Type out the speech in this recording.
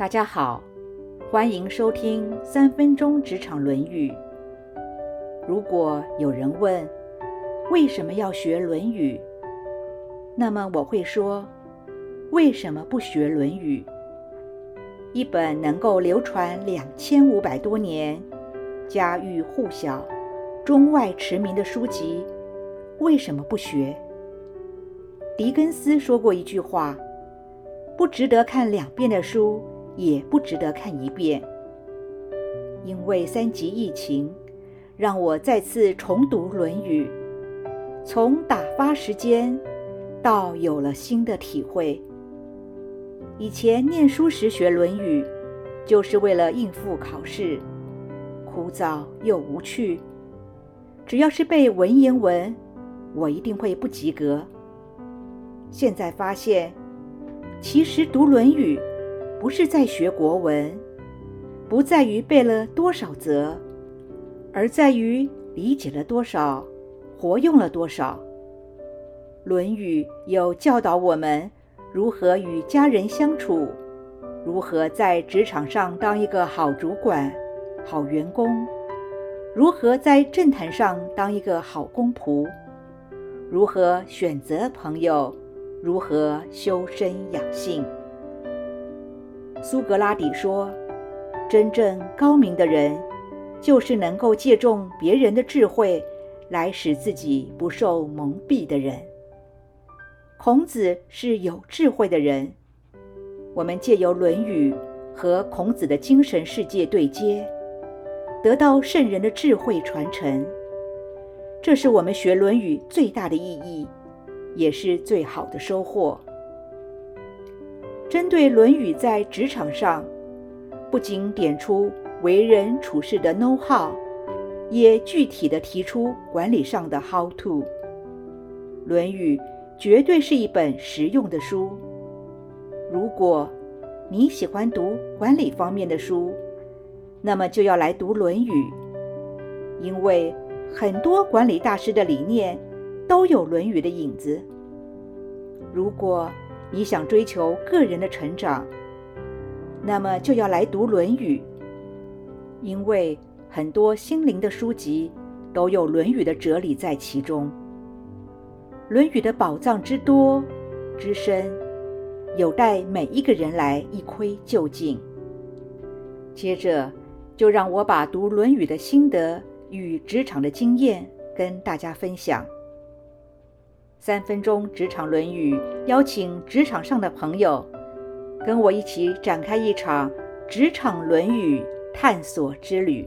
大家好，欢迎收听三分钟职场《论语》。如果有人问为什么要学《论语》，那么我会说：为什么不学《论语》？一本能够流传两千五百多年、家喻户晓、中外驰名的书籍，为什么不学？狄更斯说过一句话：“不值得看两遍的书，也不值得看一遍。”因为三级疫情，让我再次重读《论语》，从打发时间到有了新的体会。以前念书时学《论语》，就是为了应付考试，枯燥又无趣。只要是背文言文，我一定会不及格。现在发现，其实读《论语》不是在学国文，不在于背了多少则，而在于理解了多少，活用了多少。《论语》有教导我们。如何与家人相处？如何在职场上当一个好主管、好员工？如何在政坛上当一个好公仆？如何选择朋友？如何修身养性？苏格拉底说：“真正高明的人，就是能够借重别人的智慧，来使自己不受蒙蔽的人。”孔子是有智慧的人，我们借由《论语》和孔子的精神世界对接，得到圣人的智慧传承。这是我们学《论语》最大的意义，也是最好的收获。针对《论语》在职场上，不仅点出为人处事的 know how，也具体的提出管理上的 how to。《论语》。绝对是一本实用的书。如果你喜欢读管理方面的书，那么就要来读《论语》，因为很多管理大师的理念都有《论语》的影子。如果你想追求个人的成长，那么就要来读《论语》，因为很多心灵的书籍都有《论语》的哲理在其中。《论语》的宝藏之多之深，有待每一个人来一窥究竟。接着，就让我把读《论语》的心得与职场的经验跟大家分享。三分钟职场《论语》，邀请职场上的朋友，跟我一起展开一场职场《论语》探索之旅。